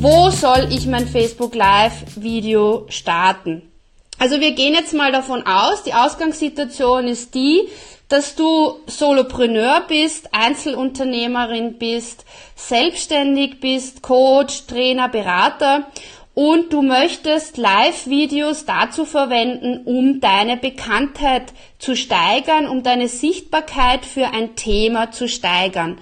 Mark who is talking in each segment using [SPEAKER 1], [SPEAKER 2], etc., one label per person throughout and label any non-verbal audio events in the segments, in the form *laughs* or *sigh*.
[SPEAKER 1] Wo soll ich mein Facebook Live Video starten? Also wir gehen jetzt mal davon aus, die Ausgangssituation ist die, dass du Solopreneur bist, Einzelunternehmerin bist, selbstständig bist, Coach, Trainer, Berater und du möchtest Live-Videos dazu verwenden, um deine Bekanntheit zu steigern, um deine Sichtbarkeit für ein Thema zu steigern.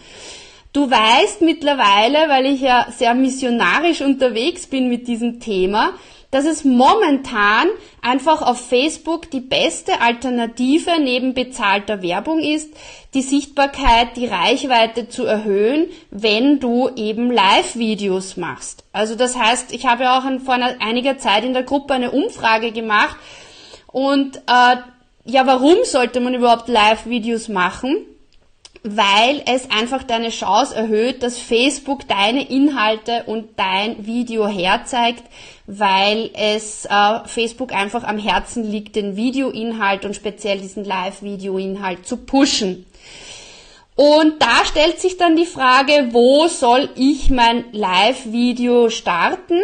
[SPEAKER 1] Du weißt mittlerweile, weil ich ja sehr missionarisch unterwegs bin mit diesem Thema, dass es momentan einfach auf Facebook die beste Alternative neben bezahlter Werbung ist, die Sichtbarkeit, die Reichweite zu erhöhen, wenn du eben Live-Videos machst. Also das heißt, ich habe ja auch vor einiger Zeit in der Gruppe eine Umfrage gemacht und äh, ja, warum sollte man überhaupt Live-Videos machen? Weil es einfach deine Chance erhöht, dass Facebook deine Inhalte und dein Video herzeigt, weil es äh, Facebook einfach am Herzen liegt, den Videoinhalt und speziell diesen Live-Videoinhalt zu pushen. Und da stellt sich dann die Frage, wo soll ich mein Live-Video starten?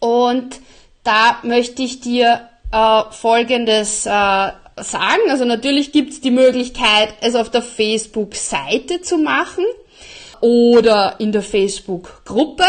[SPEAKER 1] Und da möchte ich dir äh, Folgendes äh, sagen. Also natürlich gibt es die Möglichkeit, es auf der Facebook-Seite zu machen oder in der Facebook-Gruppe.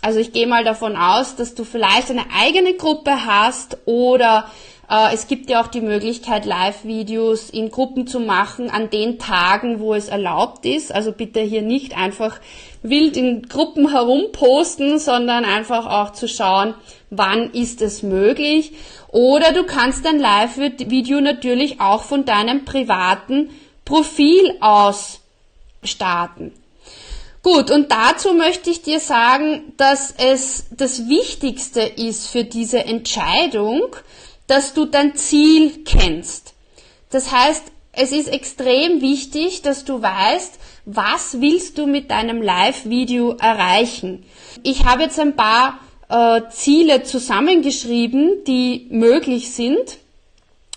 [SPEAKER 1] Also ich gehe mal davon aus, dass du vielleicht eine eigene Gruppe hast oder äh, es gibt ja auch die Möglichkeit, Live-Videos in Gruppen zu machen an den Tagen, wo es erlaubt ist. Also bitte hier nicht einfach wild in Gruppen herumposten, sondern einfach auch zu schauen, wann ist es möglich. Oder du kannst dein Live-Video natürlich auch von deinem privaten Profil aus starten. Gut, und dazu möchte ich dir sagen, dass es das Wichtigste ist für diese Entscheidung, dass du dein Ziel kennst. Das heißt, es ist extrem wichtig, dass du weißt, was willst du mit deinem Live-Video erreichen. Ich habe jetzt ein paar äh, Ziele zusammengeschrieben, die möglich sind.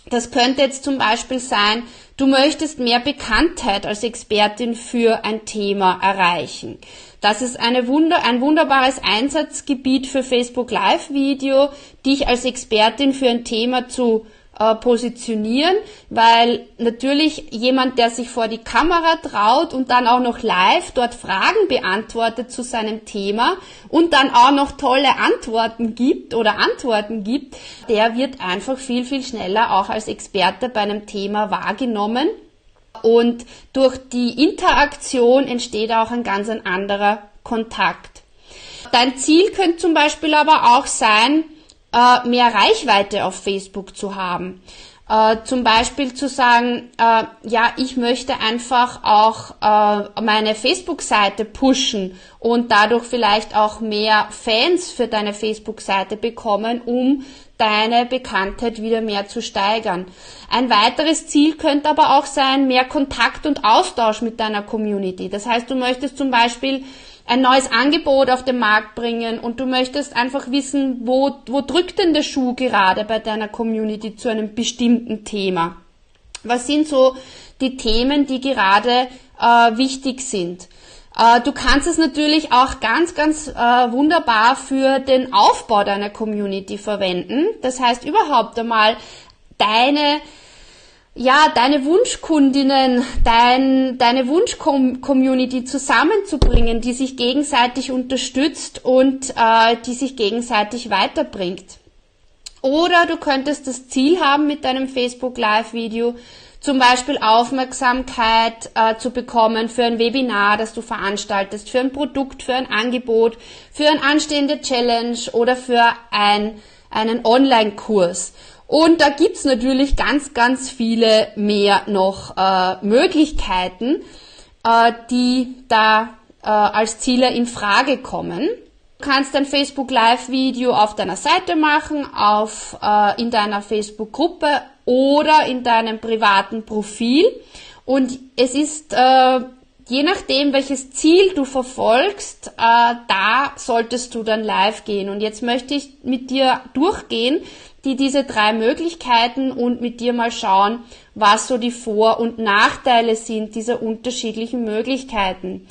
[SPEAKER 1] Das könnte jetzt zum Beispiel sein, du möchtest mehr Bekanntheit als Expertin für ein Thema erreichen. Das ist eine Wunder, ein wunderbares Einsatzgebiet für Facebook Live Video, dich als Expertin für ein Thema zu äh, positionieren, weil natürlich jemand, der sich vor die Kamera traut und dann auch noch live dort Fragen beantwortet zu seinem Thema und dann auch noch tolle Antworten gibt oder Antworten gibt, der wird einfach viel, viel schneller auch als Experte bei einem Thema wahrgenommen. Und durch die Interaktion entsteht auch ein ganz anderer Kontakt. Dein Ziel könnte zum Beispiel aber auch sein, äh, mehr Reichweite auf Facebook zu haben. Äh, zum Beispiel zu sagen, äh, ja, ich möchte einfach auch äh, meine Facebook-Seite pushen und dadurch vielleicht auch mehr Fans für deine Facebook-Seite bekommen, um deine Bekanntheit wieder mehr zu steigern. Ein weiteres Ziel könnte aber auch sein, mehr Kontakt und Austausch mit deiner Community. Das heißt, du möchtest zum Beispiel ein neues Angebot auf den Markt bringen und du möchtest einfach wissen, wo, wo drückt denn der Schuh gerade bei deiner Community zu einem bestimmten Thema? Was sind so die Themen, die gerade äh, wichtig sind? Äh, du kannst es natürlich auch ganz, ganz äh, wunderbar für den Aufbau deiner Community verwenden. Das heißt überhaupt einmal deine ja, deine Wunschkundinnen, dein, deine Wunschcommunity zusammenzubringen, die sich gegenseitig unterstützt und äh, die sich gegenseitig weiterbringt. Oder du könntest das Ziel haben mit deinem Facebook Live-Video, zum Beispiel Aufmerksamkeit äh, zu bekommen für ein Webinar, das du veranstaltest, für ein Produkt, für ein Angebot, für eine anstehende Challenge oder für ein, einen Online-Kurs. Und da gibt's natürlich ganz, ganz viele mehr noch äh, Möglichkeiten, äh, die da äh, als Ziele in Frage kommen. Du kannst ein Facebook Live Video auf deiner Seite machen, auf, äh, in deiner Facebook Gruppe oder in deinem privaten Profil. Und es ist, äh, je nachdem, welches Ziel du verfolgst, äh, da solltest du dann live gehen. Und jetzt möchte ich mit dir durchgehen, die diese drei Möglichkeiten und mit dir mal schauen, was so die Vor- und Nachteile sind dieser unterschiedlichen Möglichkeiten.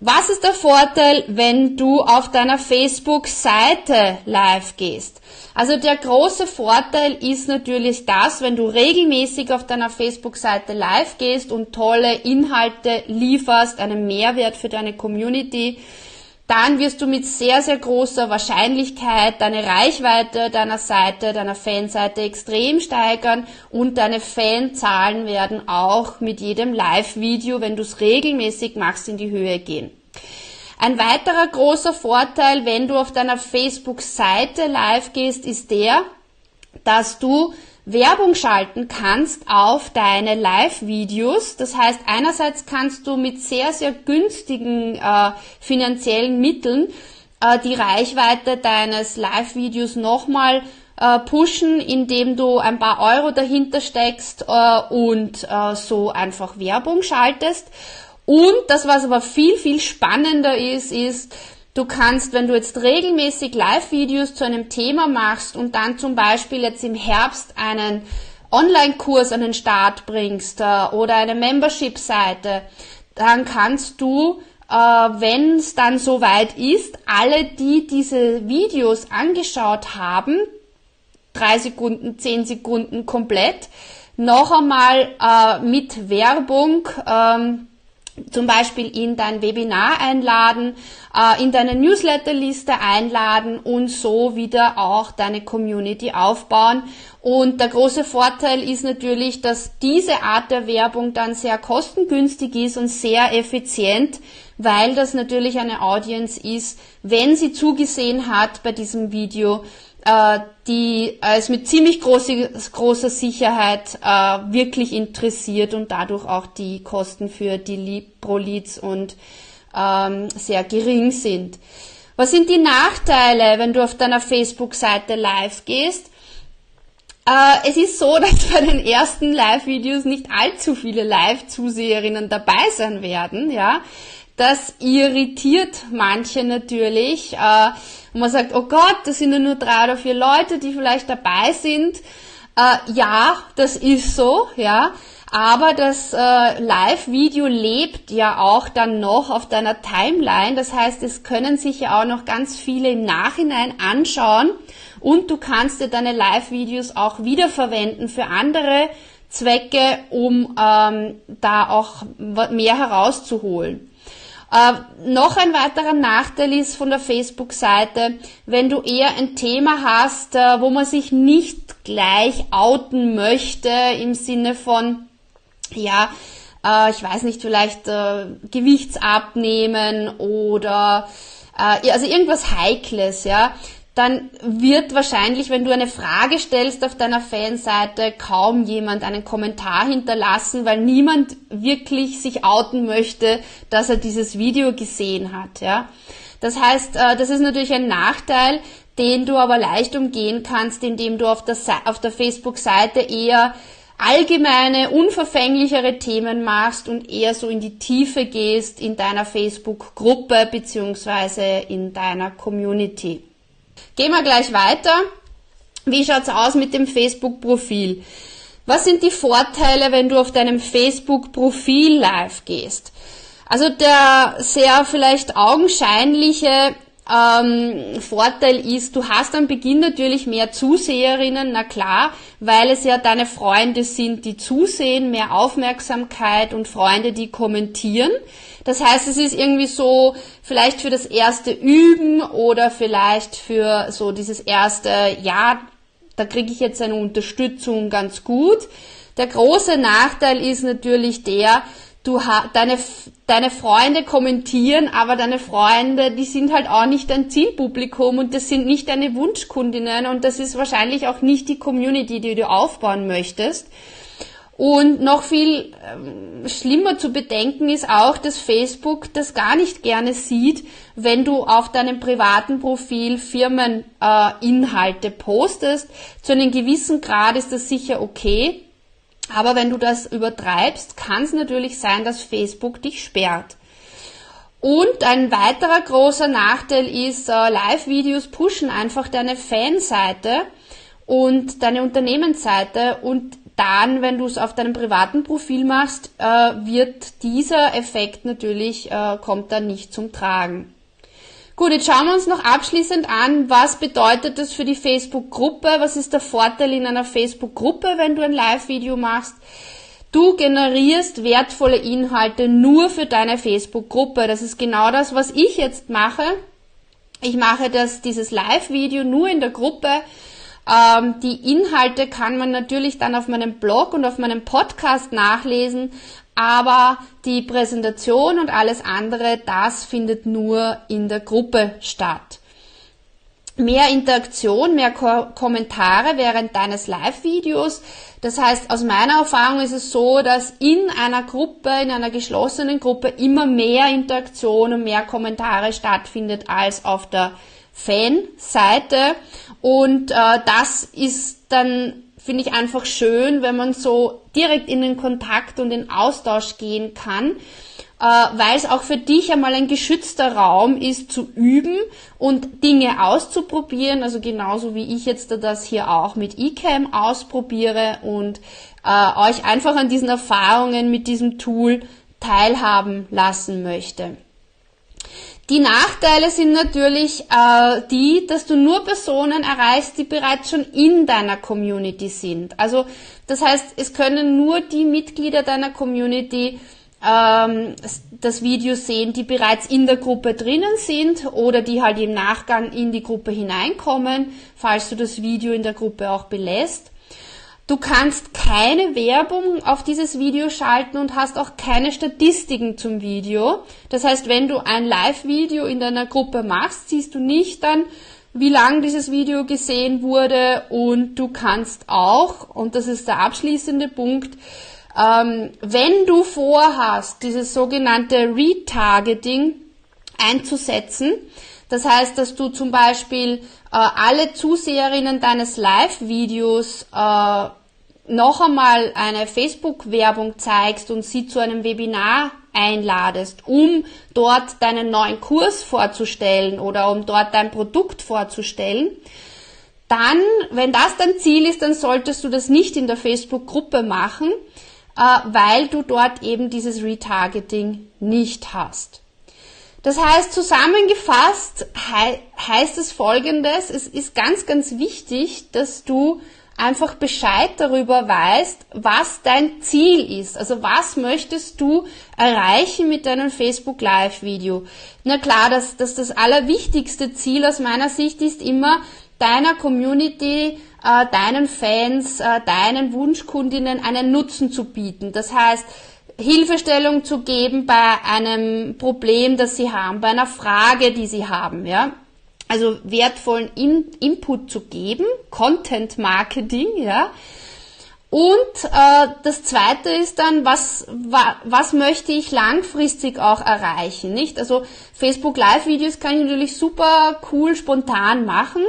[SPEAKER 1] Was ist der Vorteil, wenn du auf deiner Facebook-Seite live gehst? Also der große Vorteil ist natürlich das, wenn du regelmäßig auf deiner Facebook-Seite live gehst und tolle Inhalte lieferst, einen Mehrwert für deine Community, dann wirst du mit sehr, sehr großer Wahrscheinlichkeit deine Reichweite deiner Seite, deiner Fanseite extrem steigern und deine Fanzahlen werden auch mit jedem Live-Video, wenn du es regelmäßig machst, in die Höhe gehen. Ein weiterer großer Vorteil, wenn du auf deiner Facebook-Seite live gehst, ist der, dass du Werbung schalten kannst auf deine Live-Videos. Das heißt, einerseits kannst du mit sehr, sehr günstigen äh, finanziellen Mitteln äh, die Reichweite deines Live-Videos nochmal äh, pushen, indem du ein paar Euro dahinter steckst äh, und äh, so einfach Werbung schaltest. Und das, was aber viel, viel spannender ist, ist, Du kannst, wenn du jetzt regelmäßig Live-Videos zu einem Thema machst und dann zum Beispiel jetzt im Herbst einen Online-Kurs an den Start bringst äh, oder eine Membership-Seite, dann kannst du, äh, wenn es dann soweit ist, alle, die diese Videos angeschaut haben, drei Sekunden, zehn Sekunden komplett, noch einmal äh, mit Werbung ähm, zum Beispiel in dein Webinar einladen, äh, in deine Newsletterliste einladen und so wieder auch deine Community aufbauen. Und der große Vorteil ist natürlich, dass diese Art der Werbung dann sehr kostengünstig ist und sehr effizient, weil das natürlich eine Audience ist, wenn sie zugesehen hat bei diesem Video, äh, die es mit ziemlich große, großer Sicherheit äh, wirklich interessiert und dadurch auch die Kosten für die Lead, Pro Leads und ähm, sehr gering sind. Was sind die Nachteile, wenn du auf deiner Facebook-Seite live gehst? Äh, es ist so, *laughs* dass bei den ersten Live-Videos nicht allzu viele Live-Zuseherinnen dabei sein werden, ja. Das irritiert manche natürlich. Äh, und man sagt, oh Gott, das sind ja nur drei oder vier Leute, die vielleicht dabei sind. Äh, ja, das ist so, ja. Aber das äh, Live-Video lebt ja auch dann noch auf deiner Timeline. Das heißt, es können sich ja auch noch ganz viele im Nachhinein anschauen und du kannst dir deine Live-Videos auch wiederverwenden für andere Zwecke, um ähm, da auch mehr herauszuholen. Äh, noch ein weiterer Nachteil ist von der Facebook-Seite, wenn du eher ein Thema hast, äh, wo man sich nicht gleich outen möchte im Sinne von, ja, äh, ich weiß nicht, vielleicht äh, Gewichtsabnehmen oder äh, also irgendwas Heikles, ja, dann wird wahrscheinlich, wenn du eine Frage stellst auf deiner Fanseite, kaum jemand einen Kommentar hinterlassen, weil niemand wirklich sich outen möchte, dass er dieses Video gesehen hat. Ja? Das heißt, äh, das ist natürlich ein Nachteil, den du aber leicht umgehen kannst, indem du auf der, auf der Facebook-Seite eher allgemeine, unverfänglichere Themen machst und eher so in die Tiefe gehst in deiner Facebook-Gruppe beziehungsweise in deiner Community. Gehen wir gleich weiter. Wie schaut's aus mit dem Facebook-Profil? Was sind die Vorteile, wenn du auf deinem Facebook-Profil live gehst? Also der sehr vielleicht augenscheinliche ähm, Vorteil ist, du hast am Beginn natürlich mehr Zuseherinnen, na klar, weil es ja deine Freunde sind, die zusehen, mehr Aufmerksamkeit und Freunde, die kommentieren. Das heißt, es ist irgendwie so vielleicht für das erste Üben oder vielleicht für so dieses erste, ja, da kriege ich jetzt eine Unterstützung ganz gut. Der große Nachteil ist natürlich der, du deine, deine Freunde kommentieren, aber deine Freunde, die sind halt auch nicht dein Zielpublikum und das sind nicht deine Wunschkundinnen und das ist wahrscheinlich auch nicht die Community, die du aufbauen möchtest. Und noch viel ähm, schlimmer zu bedenken ist auch, dass Facebook das gar nicht gerne sieht, wenn du auf deinem privaten Profil Firmeninhalte äh, postest. Zu einem gewissen Grad ist das sicher okay. Aber wenn du das übertreibst, kann es natürlich sein, dass Facebook dich sperrt. Und ein weiterer großer Nachteil ist, äh, Live-Videos pushen einfach deine Fanseite und deine Unternehmensseite und dann, wenn du es auf deinem privaten Profil machst, äh, wird dieser Effekt natürlich, äh, kommt dann nicht zum Tragen. Gut, jetzt schauen wir uns noch abschließend an, was bedeutet das für die Facebook-Gruppe? Was ist der Vorteil in einer Facebook-Gruppe, wenn du ein Live-Video machst? Du generierst wertvolle Inhalte nur für deine Facebook-Gruppe. Das ist genau das, was ich jetzt mache. Ich mache das, dieses Live-Video nur in der Gruppe. Ähm, die Inhalte kann man natürlich dann auf meinem Blog und auf meinem Podcast nachlesen, aber die Präsentation und alles andere, das findet nur in der Gruppe statt mehr Interaktion, mehr Ko Kommentare während deines Live-Videos. Das heißt, aus meiner Erfahrung ist es so, dass in einer Gruppe, in einer geschlossenen Gruppe immer mehr Interaktion und mehr Kommentare stattfindet als auf der Fanseite. Und äh, das ist dann, finde ich, einfach schön, wenn man so direkt in den Kontakt und den Austausch gehen kann äh, weil es auch für dich einmal ein geschützter Raum ist zu üben und Dinge auszuprobieren, also genauso wie ich jetzt das hier auch mit eCam ausprobiere und äh, euch einfach an diesen Erfahrungen mit diesem Tool teilhaben lassen möchte. Die Nachteile sind natürlich äh, die, dass du nur Personen erreichst, die bereits schon in deiner Community sind. Also das heißt, es können nur die Mitglieder deiner Community ähm, das Video sehen, die bereits in der Gruppe drinnen sind oder die halt im Nachgang in die Gruppe hineinkommen, falls du das Video in der Gruppe auch belässt. Du kannst keine Werbung auf dieses Video schalten und hast auch keine Statistiken zum Video. Das heißt, wenn du ein Live-Video in deiner Gruppe machst, siehst du nicht dann, wie lang dieses Video gesehen wurde und du kannst auch, und das ist der abschließende Punkt, ähm, wenn du vorhast, dieses sogenannte Retargeting einzusetzen, das heißt, dass du zum Beispiel äh, alle Zuseherinnen deines Live-Videos äh, noch einmal eine Facebook-Werbung zeigst und sie zu einem Webinar einladest, um dort deinen neuen Kurs vorzustellen oder um dort dein Produkt vorzustellen, dann, wenn das dein Ziel ist, dann solltest du das nicht in der Facebook-Gruppe machen, äh, weil du dort eben dieses Retargeting nicht hast. Das heißt, zusammengefasst he heißt es folgendes, es ist ganz, ganz wichtig, dass du einfach Bescheid darüber weißt, was dein Ziel ist. Also was möchtest du erreichen mit deinem Facebook Live Video? Na klar, dass, dass das allerwichtigste Ziel aus meiner Sicht ist immer, deiner Community äh, deinen Fans, äh, deinen Wunschkundinnen einen Nutzen zu bieten. Das heißt, Hilfestellung zu geben bei einem Problem, das sie haben, bei einer Frage, die sie haben, ja. Also wertvollen In Input zu geben, Content Marketing, ja. Und äh, das Zweite ist dann, was, wa, was möchte ich langfristig auch erreichen, nicht? Also Facebook Live Videos kann ich natürlich super cool spontan machen.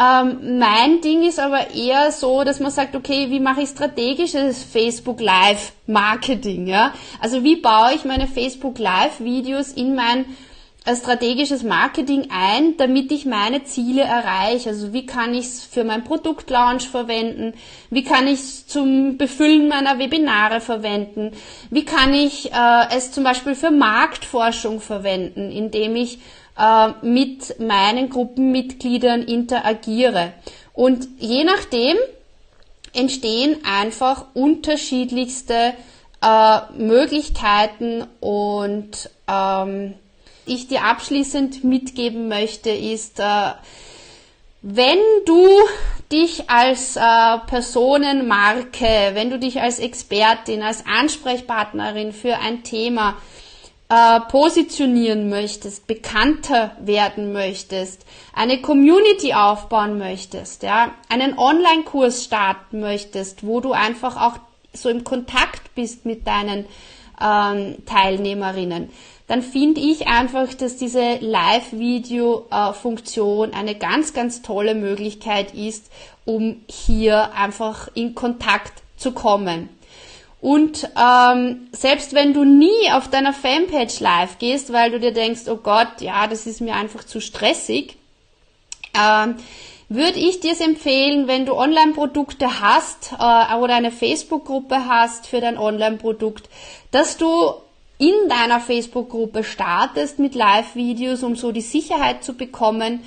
[SPEAKER 1] Ähm, mein Ding ist aber eher so, dass man sagt, okay, wie mache ich strategisches Facebook Live Marketing, ja? Also wie baue ich meine Facebook Live Videos in mein strategisches Marketing ein, damit ich meine Ziele erreiche. Also wie kann ich es für mein Produktlaunch verwenden? Wie kann ich es zum Befüllen meiner Webinare verwenden? Wie kann ich äh, es zum Beispiel für Marktforschung verwenden, indem ich äh, mit meinen Gruppenmitgliedern interagiere. Und je nachdem entstehen einfach unterschiedlichste äh, Möglichkeiten und ähm, ich dir abschließend mitgeben möchte, ist, äh, wenn du dich als äh, Personenmarke, wenn du dich als Expertin, als Ansprechpartnerin für ein Thema äh, positionieren möchtest, bekannter werden möchtest, eine Community aufbauen möchtest, ja, einen Online-Kurs starten möchtest, wo du einfach auch so im Kontakt bist mit deinen ähm, Teilnehmerinnen, dann finde ich einfach, dass diese Live-Video-Funktion eine ganz, ganz tolle Möglichkeit ist, um hier einfach in Kontakt zu kommen. Und ähm, selbst wenn du nie auf deiner Fanpage live gehst, weil du dir denkst, oh Gott, ja, das ist mir einfach zu stressig, ähm, würde ich dir es empfehlen, wenn du Online-Produkte hast äh, oder eine Facebook-Gruppe hast für dein Online-Produkt, dass du in deiner Facebook-Gruppe startest mit Live-Videos, um so die Sicherheit zu bekommen.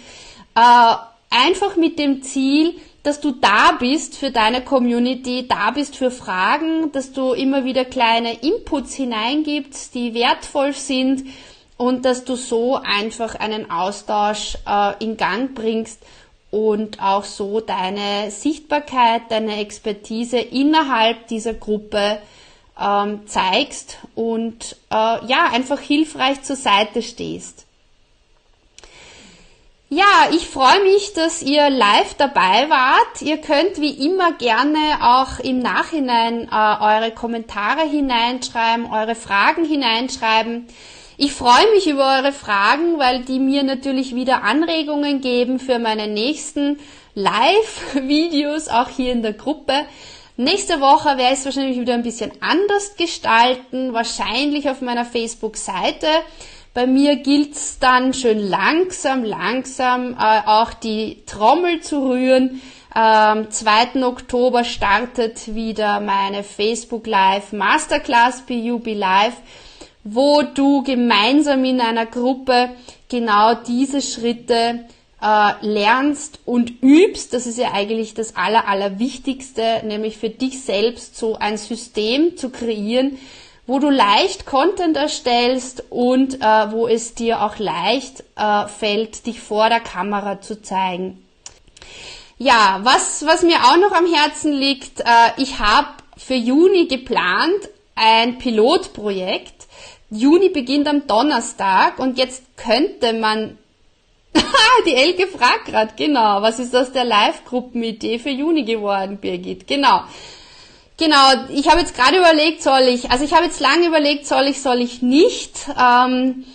[SPEAKER 1] Äh, einfach mit dem Ziel, dass du da bist für deine Community, da bist für Fragen, dass du immer wieder kleine Inputs hineingibst, die wertvoll sind und dass du so einfach einen Austausch äh, in Gang bringst und auch so deine Sichtbarkeit, deine Expertise innerhalb dieser Gruppe ähm, zeigst und äh, ja einfach hilfreich zur Seite stehst. Ja, ich freue mich, dass ihr live dabei wart. Ihr könnt wie immer gerne auch im Nachhinein äh, eure Kommentare hineinschreiben, eure Fragen hineinschreiben. Ich freue mich über eure Fragen, weil die mir natürlich wieder Anregungen geben für meine nächsten Live-Videos, auch hier in der Gruppe. Nächste Woche werde ich es wahrscheinlich wieder ein bisschen anders gestalten, wahrscheinlich auf meiner Facebook-Seite. Bei mir gilt's dann schön langsam, langsam äh, auch die Trommel zu rühren. Am 2. Oktober startet wieder meine Facebook Live Masterclass BUB Live, wo du gemeinsam in einer Gruppe genau diese Schritte äh, lernst und übst. Das ist ja eigentlich das Aller, Allerwichtigste, nämlich für dich selbst so ein System zu kreieren, wo du leicht Content erstellst und äh, wo es dir auch leicht äh, fällt, dich vor der Kamera zu zeigen. Ja, was, was mir auch noch am Herzen liegt, äh, ich habe für Juni geplant ein Pilotprojekt. Juni beginnt am Donnerstag und jetzt könnte man die Elke fragt gerade, genau, was ist aus der Live-Gruppenidee für Juni geworden, Birgit? Genau. Genau, ich habe jetzt gerade überlegt, soll ich, also ich habe jetzt lange überlegt, soll ich, soll ich nicht. Ähm,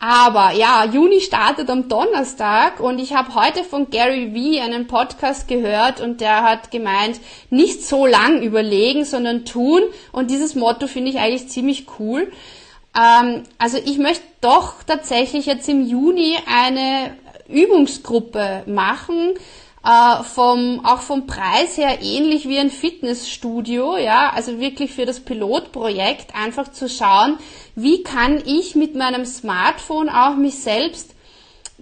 [SPEAKER 1] aber ja, Juni startet am Donnerstag und ich habe heute von Gary Vee einen Podcast gehört und der hat gemeint, nicht so lang überlegen, sondern tun. Und dieses Motto finde ich eigentlich ziemlich cool. Ähm, also ich möchte doch tatsächlich jetzt im Juni eine Übungsgruppe machen, äh, vom, auch vom Preis her ähnlich wie ein Fitnessstudio, ja, also wirklich für das Pilotprojekt einfach zu schauen, wie kann ich mit meinem Smartphone auch mich selbst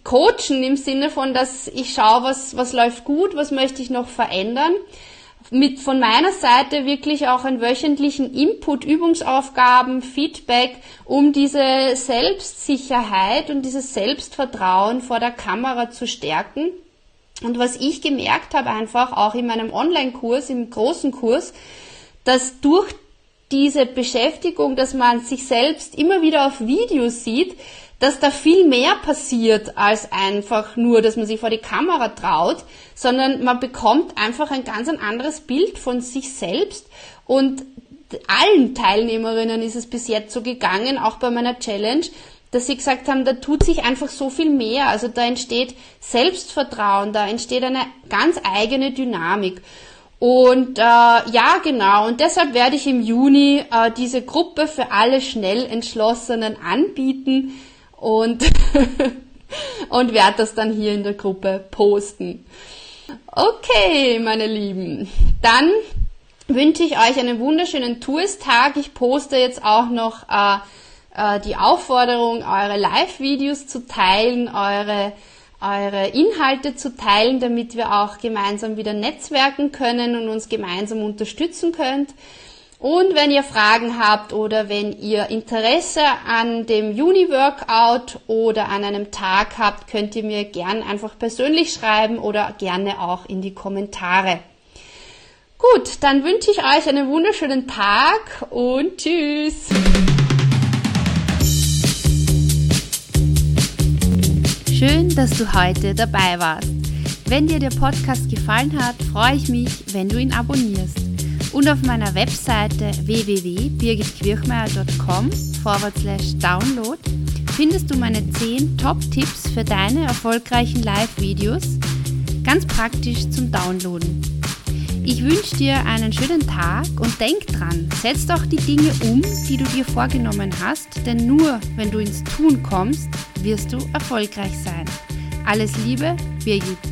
[SPEAKER 1] coachen im Sinne von, dass ich schaue, was, was läuft gut, was möchte ich noch verändern. Mit von meiner Seite wirklich auch einen wöchentlichen Input, Übungsaufgaben, Feedback, um diese Selbstsicherheit und dieses Selbstvertrauen vor der Kamera zu stärken. Und was ich gemerkt habe einfach auch in meinem Online-Kurs, im großen Kurs, dass durch diese Beschäftigung, dass man sich selbst immer wieder auf Videos sieht, dass da viel mehr passiert als einfach nur, dass man sich vor die Kamera traut, sondern man bekommt einfach ein ganz ein anderes Bild von sich selbst und allen Teilnehmerinnen ist es bis jetzt so gegangen, auch bei meiner Challenge, dass sie gesagt haben, da tut sich einfach so viel mehr. Also da entsteht Selbstvertrauen, da entsteht eine ganz eigene Dynamik. Und äh, ja, genau. Und deshalb werde ich im Juni äh, diese Gruppe für alle schnell entschlossenen anbieten und *laughs* und werde das dann hier in der Gruppe posten. Okay, meine Lieben, dann wünsche ich euch einen wunderschönen Tourstag. Ich poste jetzt auch noch äh, äh, die Aufforderung, eure Live-Videos zu teilen, eure, eure Inhalte zu teilen, damit wir auch gemeinsam wieder netzwerken können und uns gemeinsam unterstützen könnt. Und wenn ihr Fragen habt oder wenn ihr Interesse an dem Juni-Workout oder an einem Tag habt, könnt ihr mir gern einfach persönlich schreiben oder gerne auch in die Kommentare. Gut, dann wünsche ich euch einen wunderschönen Tag und tschüss. Schön, dass du heute dabei warst. Wenn dir der Podcast gefallen hat, freue ich mich, wenn du ihn abonnierst. Und auf meiner Webseite www.birgitquirchmeier.com forward slash download findest du meine 10 Top-Tipps für deine erfolgreichen Live-Videos, ganz praktisch zum Downloaden. Ich wünsche dir einen schönen Tag und denk dran, setz doch die Dinge um, die du dir vorgenommen hast, denn nur wenn du ins Tun kommst, wirst du erfolgreich sein. Alles Liebe, Birgit.